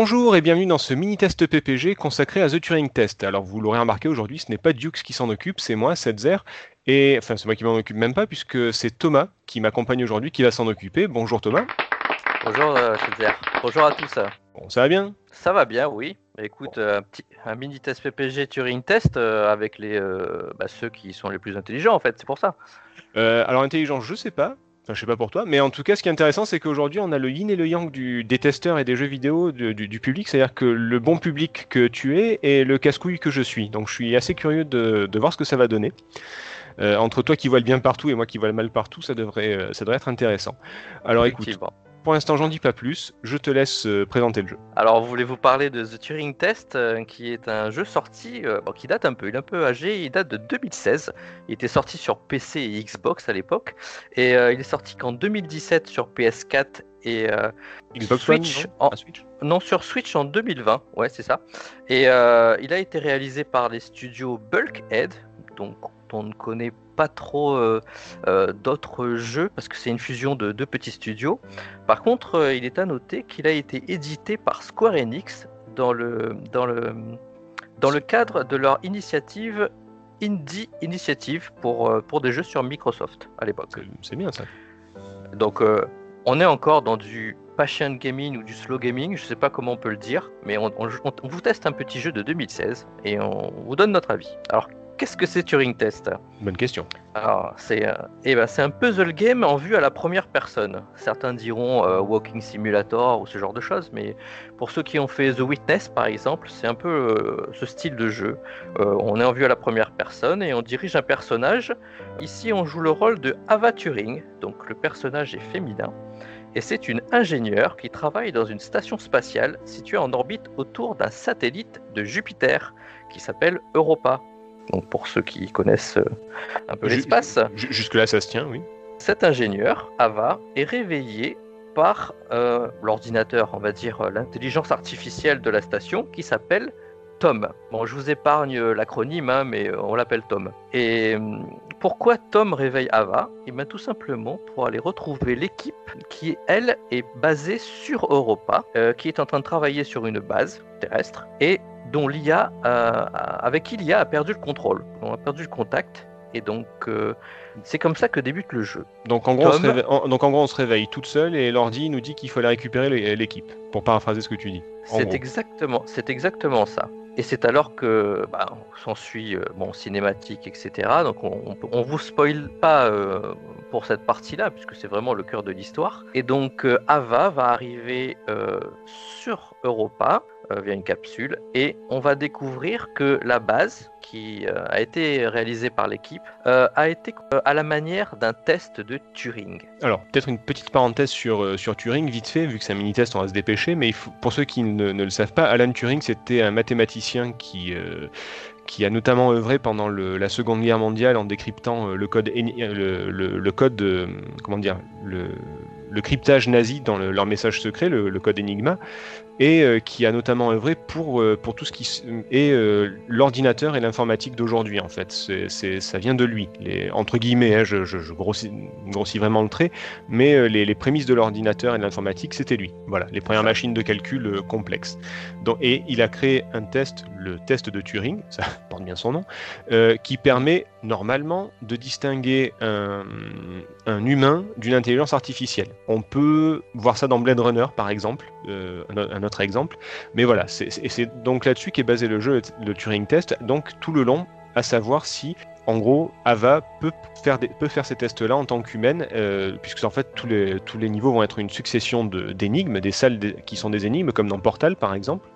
Bonjour et bienvenue dans ce mini-test PPG consacré à The Turing Test. Alors vous l'aurez remarqué aujourd'hui, ce n'est pas Dukes qui s'en occupe, c'est moi, Setzer. Et enfin, c'est moi qui m'en occupe même pas puisque c'est Thomas qui m'accompagne aujourd'hui qui va s'en occuper. Bonjour Thomas. Bonjour euh. Bonjour à tous. Bon, ça va bien? Ça va bien, oui. Écoute, euh, un, petit, un mini test PPG Turing test euh, avec les, euh, bah, ceux qui sont les plus intelligents en fait, c'est pour ça. Euh, Alors intelligence, je sais pas. Enfin, je sais pas pour toi, mais en tout cas, ce qui est intéressant, c'est qu'aujourd'hui, on a le yin et le yang du, des testeurs et des jeux vidéo du, public, c'est-à-dire que le bon public que tu es et le casse-couille que je suis. Donc, je suis assez curieux de, voir ce que ça va donner. Euh, entre toi qui vois le bien partout et moi qui vois le mal partout, ça devrait, euh, ça devrait être intéressant. Alors, écoute. Pour l'instant, j'en dis pas plus. Je te laisse euh, présenter le jeu. Alors, voulez-vous parler de The Turing Test, euh, qui est un jeu sorti, euh, bon, qui date un peu, il est un peu âgé, il date de 2016. Il était sorti sur PC et Xbox à l'époque, et il est sorti qu'en 2017 sur PS4 et Xbox Switch One, non en- Ah, Switch Non, sur Switch en 2020, ouais, c'est ça. Et il a été réalisé par les studios Bulkhead, donc on ne connaît pas trop euh, euh, d'autres jeux parce que c'est une fusion de deux petits studios. Par contre, euh, il est à noter qu'il a été édité par Square Enix dans le, dans le, dans le cadre de leur initiative Indie Initiative pour, pour des jeux sur Microsoft à l'époque. C'est- bien ça. Donc on est encore dans du passion gaming ou du slow gaming, je sais pas comment on peut le dire, mais on, on- on- on vous teste un petit jeu de 2016 et on vous donne notre avis. Alors qu'est-ce que c'est Turing Test? Bonne question. Alors c'est euh, eh ben, c'est un puzzle game en vue à la première personne. Certains diront euh, Walking Simulator ou ce genre de choses, mais pour ceux qui ont fait The Witness par exemple, c'est un peu euh, ce style de jeu. On est en vue à la première personne et on dirige un personnage. Ici, on joue le rôle de Ava Turing, donc le personnage est féminin. Et c'est une ingénieure qui travaille dans une station spatiale située en orbite autour d'un satellite de Jupiter qui s'appelle Europa. Donc pour ceux qui connaissent euh, un peu l'espace, Ju- Jusque-là, ça se tient, oui. cet ingénieur, Ava, est réveillé par euh, l'ordinateur, on va dire euh, l'intelligence artificielle de la station, qui s'appelle Tom. Bon, je vous épargne l'acronyme, hein, mais on l'appelle Tom. Et pourquoi Tom réveille Ava? Eh bien, tout simplement pour aller retrouver l'équipe qui, elle, est basée sur Europa, euh, qui est en train de travailler sur une base terrestre et dont l'IA, avec qui l'IA a perdu le contrôle. On a perdu le contact. Et donc, euh, c'est comme ça que débute le jeu. Donc en, gros, on se réveille, en- donc en gros, on se réveille toute seule et l'ordi nous dit qu'il faut aller récupérer l'é- l'équipe, pour paraphraser ce que tu dis. C'est exactement, c'est exactement ça. Et c'est alors que bah, s'ensuit euh, bon cinématique, etc. Donc on, on vous spoil pas euh, pour cette partie-là puisque c'est vraiment le cœur de l'histoire. Et donc euh, Ava va arriver sur Europa via une capsule et on va découvrir que la base qui euh, a été réalisée par l'équipe euh, a été euh, à la manière d'un test de Turing. Alors, peut-être une petite parenthèse sur, euh, sur Turing, vite fait, vu que c'est un mini-test, on va se dépêcher, mais pour ceux qui ne, le savent pas, Alan Turing, c'était un mathématicien qui, euh, qui a notamment œuvré pendant la Seconde Guerre mondiale en décryptant euh, le code, euh, le, le- code euh, comment dire, le, cryptage nazi dans le- leur message secret, le code Enigma, et euh, qui a notamment œuvré pour, euh, pour tout ce qui est euh, l'ordinateur et l'informatique d'aujourd'hui, en fait. C'est, ça vient de lui. Les, entre guillemets, hein, je, je- je grossis, grossis vraiment le trait, mais les, les prémices de l'ordinateur et de l'informatique, c'était lui. Voilà, les premières machines de calcul complexes. Donc, et il a créé un test, le test de Turing, ça porte bien son nom, qui permet normalement de distinguer un, un humain d'une intelligence artificielle. On peut voir ça dans Blade Runner, par exemple, un exemple, mais voilà, c'est- donc là-dessus qu'est basé le jeu, le Turing Test, donc tout le long, à savoir si en gros, Ava peut faire, des- peut faire ces tests-là en tant qu'humaine, euh, puisque en fait tous les, tous les niveaux vont être une succession d'énigmes, des salles qui sont des énigmes, comme dans Portal par exemple,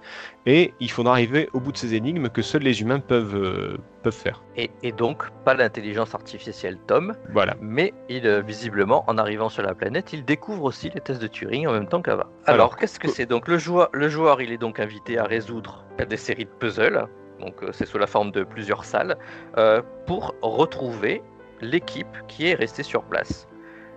et il faudra arriver au bout de ces énigmes que seuls les humains peuvent, euh, peuvent faire. Et, et donc pas l'intelligence artificielle Tom, Voilà. mais il euh, visiblement en arrivant sur la planète, il découvre aussi les tests de Turing en même temps qu'Ava. Alors, Alors, qu'est-ce que c'est donc? Le joueur, le joueur, il est donc invité à résoudre des séries de puzzles donc euh, c'est sous la forme de plusieurs salles, euh, pour retrouver l'équipe qui est restée sur place.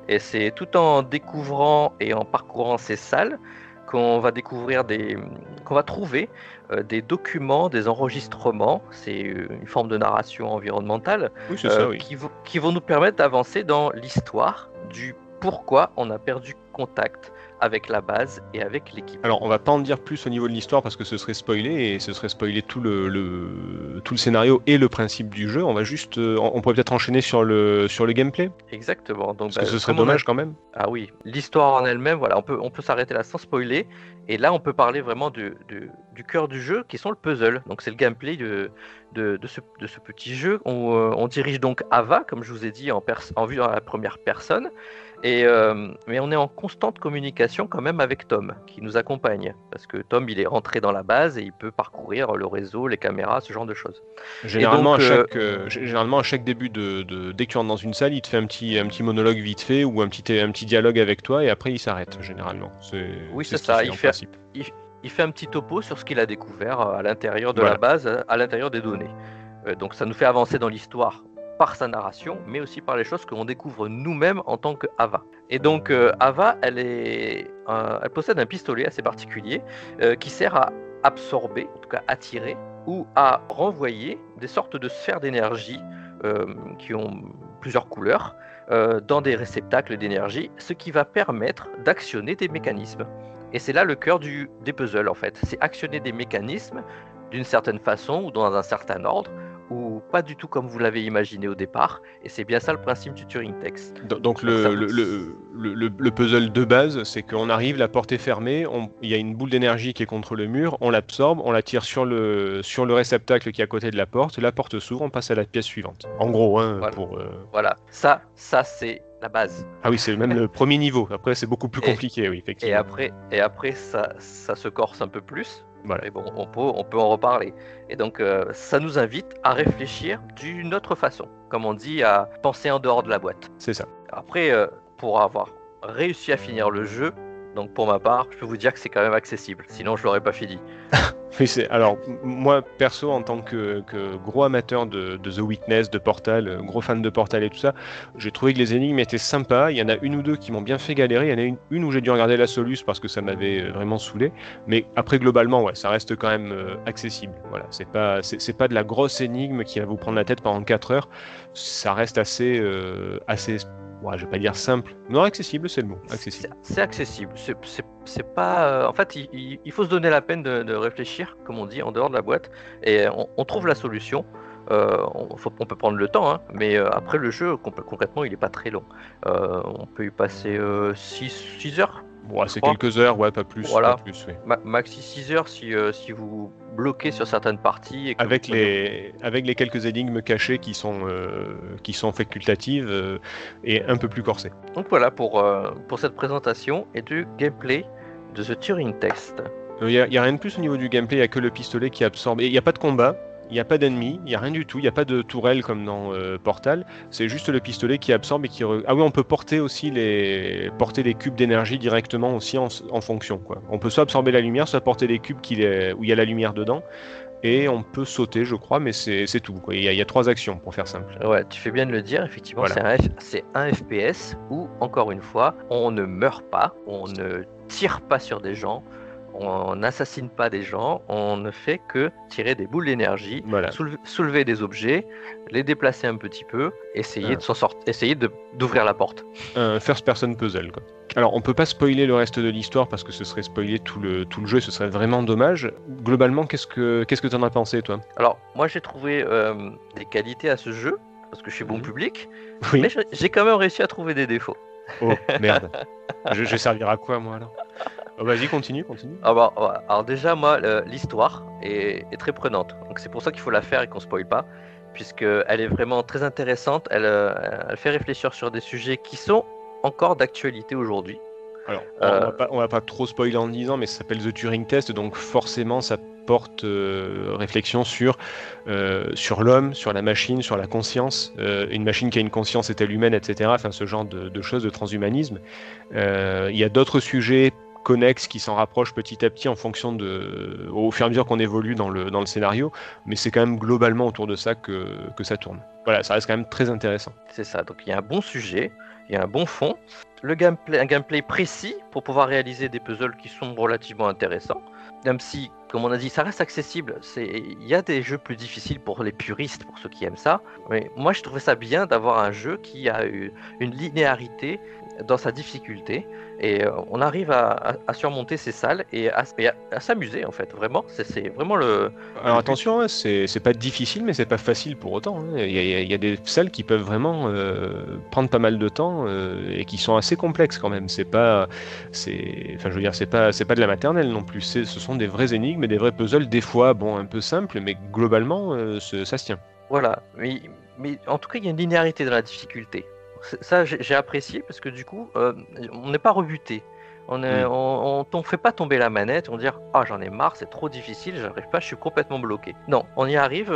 Et c'est tout en découvrant et en parcourant ces salles qu'on va découvrir des, qu'on va trouver euh, des documents, des enregistrements, c'est euh, une forme de narration environnementale, Oui, c'est ça, euh, oui. qui, vont- qui vont nous permettre d'avancer dans l'histoire du pourquoi on a perdu contact avec la base et avec l'équipe. Alors, on va pas en dire plus au niveau de l'histoire parce que ce serait spoilé et ce serait spoiler tout le, le- tout le scénario et le principe du jeu. On va juste, euh, on pourrait peut-être enchaîner sur le sur le gameplay Exactement. Donc, parce que bah, ce serait a- dommage quand même. Ah oui, l'histoire en elle-même, voilà, on peut, on peut s'arrêter là sans spoiler. Et là, on peut parler vraiment du, cœur du jeu, qui sont le puzzle. Donc, c'est le gameplay de, de, de ce, de ce petit jeu. On, euh, on dirige donc Ava, comme je vous ai dit, en, pers- en vue à la première personne. Et, euh, mais on est en constante communication quand même avec Tom, qui nous accompagne. Parce que Tom, il est rentré dans la base et il peut parcourir le réseau, les caméras, ce genre de choses. Généralement, donc, à euh, chaque, euh, généralement, à chaque début de, de- dès que tu rentres dans une salle, il te fait un petit, un petit monologue vite fait ou un petit, un petit dialogue avec toi et après il s'arrête. Généralement, c'est Oui, c'est ce ça, fait, il fait- principe. il fait un petit topo sur ce qu'il a découvert à l'intérieur de Voilà. la base, à l'intérieur des données. Donc ça nous fait avancer dans l'histoire par sa narration, mais aussi par les choses que l'on découvre nous-mêmes en tant que Ava. Et donc euh, Ava, elle, est, elle possède un pistolet assez particulier euh, qui sert à absorber, en tout cas attirer, ou à renvoyer des sortes de sphères d'énergie euh, qui ont plusieurs couleurs dans des réceptacles d'énergie, ce qui va permettre d'actionner des mécanismes. Et c'est là le cœur du, des puzzles en fait. C'est actionner des mécanismes d'une certaine façon ou dans un certain ordre pas du tout comme vous l'avez imaginé au départ. Et c'est bien ça le principe du Turing Donc le, le, le, le- le- le puzzle de base, c'est qu'on arrive, la porte est fermée, il y a une boule d'énergie qui est contre le mur, on l'absorbe, on la tire sur le, sur le réceptacle qui est à côté de la porte, la porte s'ouvre, on passe à la pièce suivante. En gros, hein, Voilà. pour... euh, Voilà, ça, ça c'est la base. Ah oui, c'est même le premier niveau. Après, c'est beaucoup plus Et- compliqué, oui, Et effectivement. après, et après ça, ça se corse un peu plus. Voilà. Mais bon, on peut, on peut en reparler. Et donc, euh, ça nous invite à réfléchir d'une autre façon. Comme on dit, à penser en dehors de la boîte. C'est ça. Après, euh, pour avoir réussi à finir le jeu, donc pour ma part, je peux vous dire que c'est quand même accessible. Sinon, je l'aurais pas fini. Oui, alors moi perso en tant que, gros amateur de, The Witness, de Portal, euh, gros fan de Portal et tout ça, j'ai trouvé que les énigmes étaient sympas. Il y en a une ou deux qui m'ont bien fait galérer. Il y en a une, où j'ai dû regarder la soluce parce que ça m'avait euh, vraiment saoulé. Mais après globalement, ouais, ça reste quand même euh, accessible. Voilà, c'est pas c'est pas de la grosse énigme qui va vous prendre la tête pendant 4 heures. Ça reste assez assez ouais, je vais pas dire simple, non accessible, c'est le mot, accessible. C'est accessible. C'est- pas. euh, en fait, il, faut se donner la peine de, réfléchir, comme on dit, en dehors de la boîte, et on, trouve la solution. Euh, on, peut prendre le temps, hein, mais euh, après le jeu, con- concrètement, il est pas très long. On peut y passer 6 heures, Ouais, c'est quelques heures, ouais, pas plus, Voilà. pas plus, oui. ma- maxi 6 heures si, euh, si vous bloquez sur certaines parties. Et avec vous les avec les quelques énigmes cachées qui sont euh, qui sont facultatives euh, et un peu plus corsées. Donc voilà pour, euh, pour cette présentation et du gameplay de The Turing Text. Il n'y a rien de plus au niveau du gameplay, il n'y a que le pistolet qui absorbe. Il n'y a pas de combat, il n'y a pas d'ennemis, il n'y a rien du tout, il n'y a pas de tourelle comme dans euh, Portal, c'est juste le pistolet qui absorbe et qui... re- Ah oui, on peut porter aussi les, porter les cubes d'énergie directement aussi en, en fonction. Quoi. On peut soit absorber la lumière, soit porter des cubes qui les- où il y a la lumière dedans, et on peut sauter, je crois, mais c'est tout. Il y, a- il y a trois actions, pour faire simple. Ouais, tu fais bien de le dire, effectivement, Voilà. c'est un, F- c'est un FPS où, encore une fois, on ne meurt pas, on ne tire pas sur des gens, on n'assassine pas des gens, on ne fait que tirer des boules d'énergie, Voilà. soulever, soulever des objets, les déplacer un petit peu, essayer Ah. de s'en sortir, essayer d'ouvrir la porte. un first person puzzle. Quoi. Alors, on peut pas spoiler le reste de l'histoire parce que ce serait spoiler tout le, tout le jeu, ce serait vraiment dommage. Globalement, qu'est-ce que qu'est-ce que t'en as pensé, toi? Alors, moi j'ai trouvé euh, des qualités à ce jeu, parce que je suis bon public, Oui. mais j'ai quand même réussi à trouver des défauts. Oh, merde. je, je vais servir à quoi, moi, alors Oh, Vas-y, continue, continue. Ah bah, ouais. alors déjà, moi, l'histoire est, est très prenante. Donc c'est pour ça qu'il faut la faire et qu'on spoil pas, puisque elle est vraiment très intéressante. Elle, euh, elle fait réfléchir sur des sujets qui sont encore d'actualité aujourd'hui. Alors, on, Euh. va pas, on va pas trop spoiler en disant, mais ça s'appelle The Turing Test, donc forcément, ça porte euh, réflexion sur, euh, sur l'homme, sur la machine, sur la conscience. Euh, une machine qui a une conscience est-elle humaine, etc. Enfin, ce genre de, choses, de transhumanisme. Il y a d'autres sujets connexes qui s'en rapprochent petit à petit en fonction de, au fur et à mesure qu'on évolue dans le, dans le scénario, mais c'est quand même globalement autour de ça que, que ça tourne. Voilà, ça reste quand même très intéressant. C'est ça, donc il y a un bon sujet, il y a un bon fond, un gameplay précis pour pouvoir réaliser des puzzles qui sont relativement intéressants, même si, comme on a dit, ça reste accessible. Il y a des jeux plus difficiles pour les puristes, pour ceux qui aiment ça. Mais moi, je trouvais ça bien d'avoir un jeu qui a une linéarité dans sa difficulté et euh, on arrive à, surmonter ces salles et à, s'amuser en fait vraiment c'est, vraiment le Alors attention, hein, c'est pas difficile, mais c'est pas facile pour autant. hein. Il y, a- y y des salles qui peuvent vraiment euh, prendre pas mal de temps euh, et qui sont assez complexes quand même. C'est pas, c'est, enfin je veux dire, c'est pas, c'est pas de la maternelle non plus. Ce sont des vraies énigmes et des vrais puzzles, des fois bon un peu simples, mais globalement euh, ça se tient. Voilà, mais, mais en tout cas, il y a une linéarité dans la difficulté. Ça, j'ai apprécié parce que du coup, euh, on n'est pas rebuté. On ne Mm. on, on- on fait pas tomber la manette, on dit Ah, j'en ai marre, c'est trop difficile, j'arrive pas, je suis complètement bloqué. Non, on y arrive.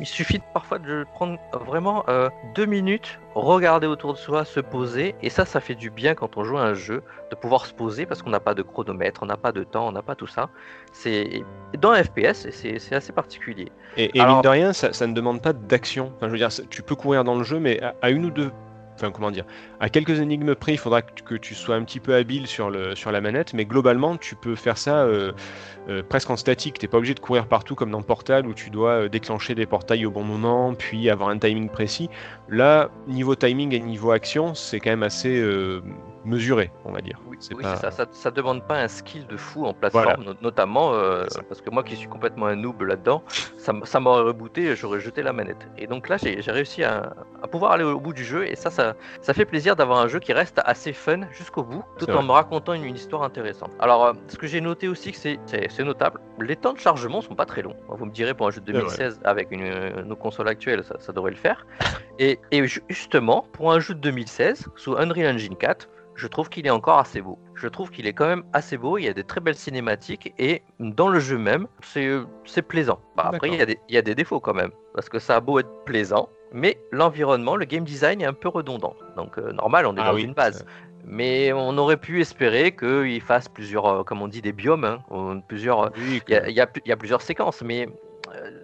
il suffit parfois de prendre vraiment euh, deux minutes, regarder autour de soi, se poser, et ça, ça fait du bien quand on joue à un jeu, de pouvoir se poser parce qu'on n'a pas de chronomètre, on n'a pas de temps, on n'a pas tout ça. C'est dans FPS, c'est assez particulier. Et, et Alors- mine de rien, ça, ça ne demande pas d'action. Enfin, je veux dire, tu peux courir dans le jeu, mais à, à une ou deux. Comment dire À quelques énigmes près, il faudra que, tu- sois un petit peu habile sur, le, sur la manette, mais globalement, tu peux faire ça euh, euh, presque en statique. T'es pas obligé de courir partout comme dans Portal où tu dois euh, déclencher des portails au bon moment, puis avoir un timing précis. Là, niveau timing et niveau action, c'est quand même assez mesuré, on va dire. Oui, C'est oui, pas- c'est ça, ça. Ça demande pas un skill de fou en plateforme, no- notamment euh, parce que moi qui suis complètement un noob là-dedans, ça, m'aurait rebooté j'aurais jeté la manette. Et donc là, j'ai réussi à, à pouvoir aller au bout du jeu et ça, ça, ça fait plaisir d'avoir un jeu qui reste assez fun jusqu'au bout, tout en vrai. me racontant une, une histoire intéressante. Alors, euh, ce que j'ai noté aussi, que c'est- notable, les temps de chargement sont pas très longs. Vous me direz pour un jeu de C'est vrai. 2016 avec une, euh, nos consoles actuelles, ça, ça devrait le faire. Et, et ju- justement, pour un jeu de 2016 sous Unreal Engine 4, je trouve qu'il est encore assez beau. Je trouve qu'il est quand même assez beau, il y a des très belles cinématiques et dans le jeu même, c'est euh, plaisant. Bah, après, il y, a des- il y a des défauts quand même, parce que ça a beau être plaisant, mais l'environnement, le game design est un peu redondant. Donc euh, normal, on est Ah dans oui, une base. Mais on aurait pu espérer qu'il fasse plusieurs, euh, comme on dit, des biomes, hein, Oui, il y, y a y plusieurs séquences, mais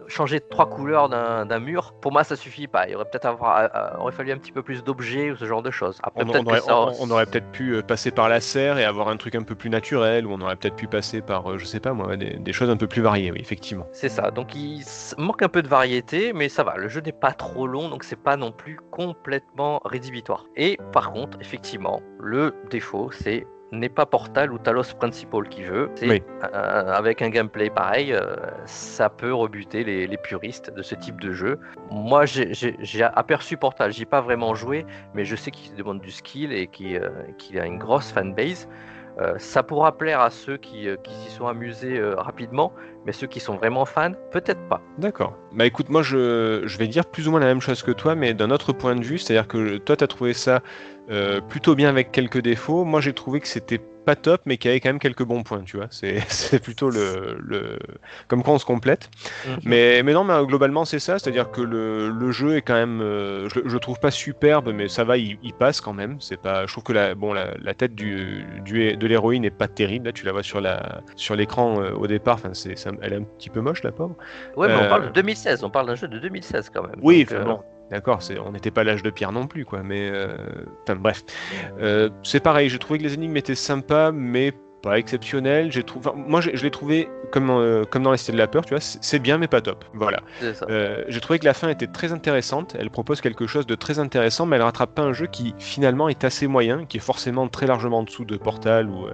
changer trois couleurs d'un mur, pour moi, ça suffit pas. Il aurait peut-être avoir, euh, euh, aurait fallu un petit peu plus d'objets ou ce genre de choses. Après, On, aurait, ça- on- on aurait peut-être pu euh, passer par la serre et avoir un truc un peu plus naturel, ou on aurait peut-être pu passer par, je sais pas moi, des, des choses un peu plus variées, oui, effectivement. C'est ça. Donc il manque un peu de variété, mais ça va. Le jeu n'est pas trop long, donc c'est pas non plus complètement rédhibitoire. Et par contre, effectivement, le défaut, c'est n'est pas Portal ou Talos Principal qui veut. Oui. euh, avec un gameplay pareil, euh, ça peut rebuter les, les puristes de ce type de jeu. Moi, j'ai- aperçu Portal. J'y ai pas vraiment joué, mais je sais qu'il demande du skill et qu'il euh, qu'il a une grosse fanbase. Euh, ça pourra plaire à ceux qui, euh, qui s'y sont amusés euh, rapidement, mais ceux qui sont vraiment fans, peut-être pas. D'accord. Bah écoute, moi je, je vais dire plus ou moins la même chose que toi, mais d'un autre point de vue, c'est-à-dire que toi tu as trouvé ça plutôt bien avec quelques défauts. Moi j'ai trouvé que c'était pas top, mais qu'il y avait quand même quelques bons points, tu vois. C'est c'est plutôt le, le. Comme quoi on se complète. Mais, mais non, mais euh, globalement c'est ça, c'est-à-dire que le, le jeu est quand même, euh, je, le trouve pas superbe, mais ça va, il, il passe quand même. C'est pas, je trouve que la, bon, la, la tête du, du- de l'héroïne est pas terrible. Là, tu la vois sur la, sur l'écran euh, au départ. Enfin, c'est, ça- elle est un petit peu moche, la pauvre. Ouais, mais Euh, on parle de 2016, on parle d'un jeu de 2016 quand même. Oui, Donc, euh, bon, d'accord, on n'était pas l'âge de pierre non plus, quoi. Mais, euh, enfin, bref, Euh, c'est pareil. J'ai trouvé que les énigmes étaient sympas, mais pas exceptionnelles. J'ai trouvé, enfin, moi, je, je l'ai trouvé comme, euh, comme dans les Cités de la peur, tu vois. C'est, bien, mais pas top. Voilà. Euh, j'ai trouvé que la fin était très intéressante. Elle propose quelque chose de très intéressant, mais elle rattrape pas un jeu qui finalement est assez moyen, qui est forcément très largement en dessous de Portal ou, euh,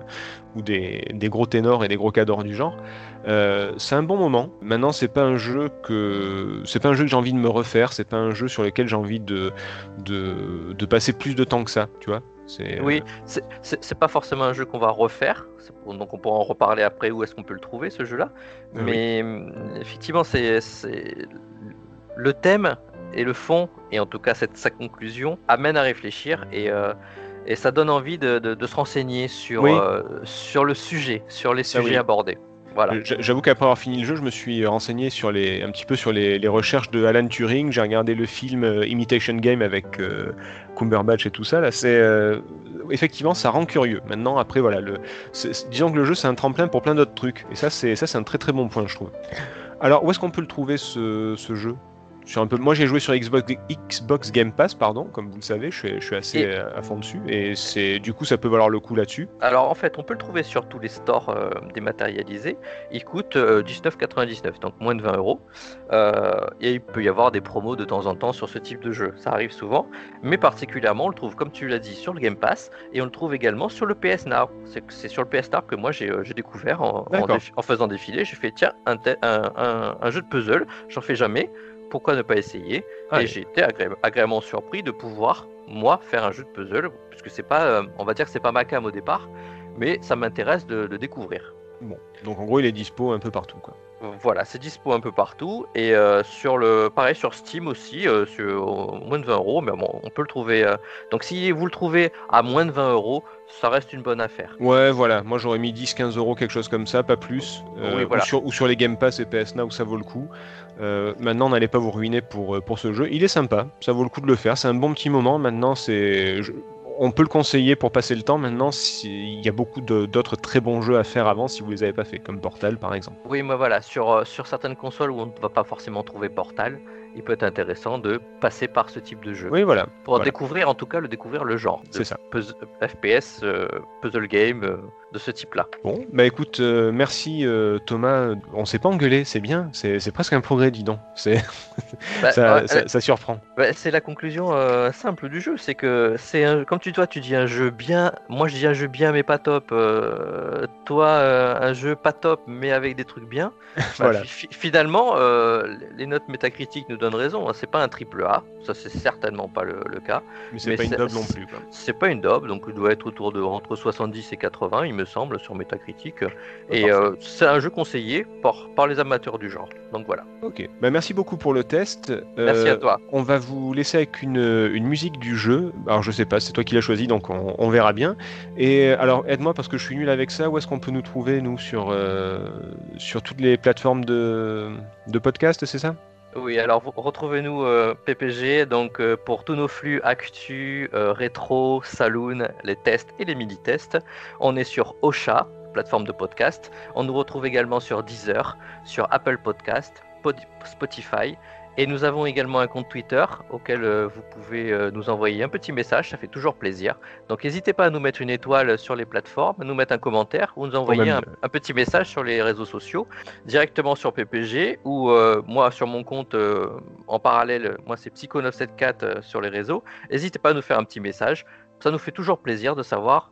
ou des, des gros ténors et des gros cadors du genre. C'est un bon moment. Maintenant, c'est pas un jeu que c'est pas un jeu que j'ai envie de me refaire. C'est pas un jeu sur lequel j'ai envie de, de de passer plus de temps que ça. Tu vois. C'est, Oui, c'est- pas forcément un jeu qu'on va refaire, donc on pourra en reparler après où est-ce qu'on peut le trouver ce jeu-là. Oui. Mais hum, effectivement, c'est c'est- le thème et le fond, et en tout cas cette, sa conclusion, amène à réfléchir et, euh, et ça donne envie de, de- de se renseigner sur, Oui. euh, sur le sujet, sur les Ça, sujets oui. abordés. J'avoue qu'après avoir fini le jeu, je me suis renseigné sur les, un petit peu sur les, recherches de Alan Turing. J'ai regardé le film euh, Imitation Game avec euh, Cumberbatch et tout ça. Là, c'est euh, effectivement, ça rend curieux. Maintenant, après, voilà, disons que le jeu, c'est un tremplin pour plein d'autres trucs. Et ça, c'est ça, c'est un très très bon point, je trouve. Alors, où est-ce qu'on peut le trouver ce jeu? Un peu... Moi, j'ai joué sur Xbox, Xbox Game Pass, pardon, comme vous le savez, je suis, je suis assez à fond dessus, et c'est du coup, ça peut valoir le coup là-dessus. Alors, en fait, on peut le trouver sur tous les stores euh, dématérialisés. Il coûte 19,99, euh, donc moins de 20 euros. Euh, et il peut y avoir des promos de temps en temps sur ce type de jeu. Ça arrive souvent, mais particulièrement, on le trouve, comme tu l'as dit, sur le Game Pass, et on le trouve également sur le PS Now. C'est sur le PS Now que moi j'ai découvert en, en, faisant défiler. J'ai fait, tiens, un, un, un jeu de puzzle, j'en fais jamais pourquoi ne pas essayer Et j'ai été agréablement surpris de pouvoir, moi, faire un jeu de puzzle, puisque c'est pas, euh, on va dire que c'est pas ma cam au départ, mais ça m'intéresse de, découvrir. Bon, donc en gros, il est dispo un peu partout, quoi. Voilà, c'est dispo un peu partout et euh, sur le pareil sur Steam aussi, euh, sur moins de 20 euros, mais bon, on peut le trouver. donc si vous le trouvez à moins de 20 euros, ça reste une bonne affaire. Ouais, voilà. Moi, j'aurais mis 10-15 euros, quelque chose comme ça, pas plus. ou, sur, ou, sur, les Game Pass et PS Now, ça vaut le coup. Euh, maintenant, n'allez pas vous ruiner pour, euh, pour ce jeu. Il est sympa, ça vaut le coup de le faire. C'est un bon petit moment. Maintenant, c'est on peut le conseiller pour passer le temps. Maintenant, il y a beaucoup d'autres très bons jeux à faire avant si vous les avez pas fait, comme Portal par exemple. Oui, mais voilà, sur, euh, sur certaines consoles où on ne va pas forcément trouver Portal, il peut être intéressant de passer par ce type de jeu. Oui, voilà. Pour découvrir, en tout cas, le découvrir le genre. C'est ça. FPS, puzzle game de ce type-là. Bon, bah écoute, euh, merci euh, Thomas. On s'est pas engueulé, c'est bien. C'est presque un progrès, dis donc. C'est bah, ça, surprend. Bah, c'est la conclusion euh, simple du jeu, c'est que c'est comme tu toi tu dis un jeu bien. Moi je dis un jeu bien mais pas top. toi un jeu pas top mais avec des trucs bien. Bah, voilà. finalement, les notes métacritiques nous donnent raison. Hein. C'est pas un triple A, ça c'est certainement pas le, cas. Mais c'est pas une daube non plus. C'est pas une daube, donc il doit être autour de entre 70 et 80, il me semble, sur Metacritic. Et euh, c'est un jeu conseillé par, par les amateurs du genre. Donc voilà. Ok, bah, merci beaucoup pour le test. merci à euh, toi. On va vous laisser avec une, une musique du jeu. Alors je sais pas, c'est toi qui l'as choisi, donc on, verra bien. Et alors aide-moi parce que je suis nul avec ça. Où est-ce qu'on peut nous trouver, nous, sur, euh, sur toutes les plateformes de, de podcast, c'est ça? Oui, alors retrouvez-nous PPG donc pour tous nos flux actu, rétro, saloon, les tests et les mini-tests. On est sur Ocha, plateforme de podcast. On nous retrouve également sur Deezer, sur Apple Podcast, Spotify et nous avons également un compte Twitter auquel euh, vous pouvez euh, nous envoyer un petit message, ça fait toujours plaisir. Donc n'hésitez pas à nous mettre une étoile sur les plateformes, à nous mettre un commentaire ou nous envoyer un, petit message sur les réseaux sociaux, directement sur PPG ou euh, moi sur mon compte en parallèle, moi c'est Psycho974 sur les réseaux. N'hésitez pas à nous faire un petit message, ça nous fait toujours plaisir de savoir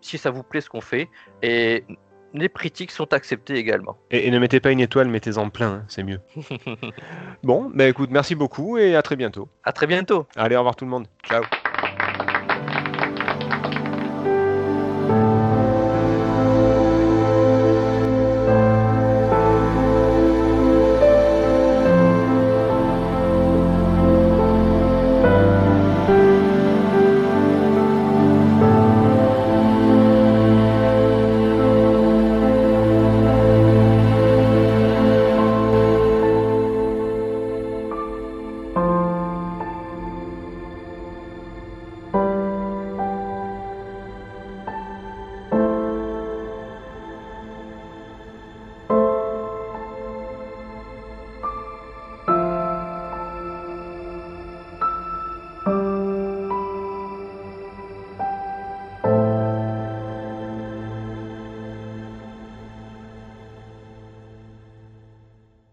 si ça vous plaît ce qu'on fait et les critiques sont acceptées également. Et, ne mettez pas une étoile, mettez-en plein, hein, c'est mieux. bon, bah écoute, merci beaucoup et à très bientôt. À très bientôt. Allez, au revoir tout le monde. Ciao.